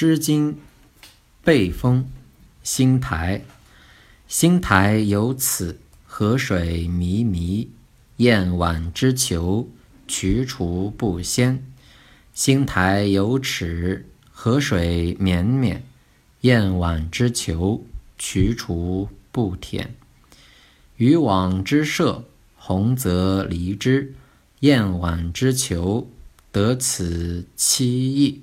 诗经》《背风》《兴台》。兴台有此，河水迷迷，燕婉之求，渠蹰不鲜。兴台有尺，河水绵绵，燕婉之求，渠蹰不舔。渔网之射，鸿则离之，燕婉之求，得此七意。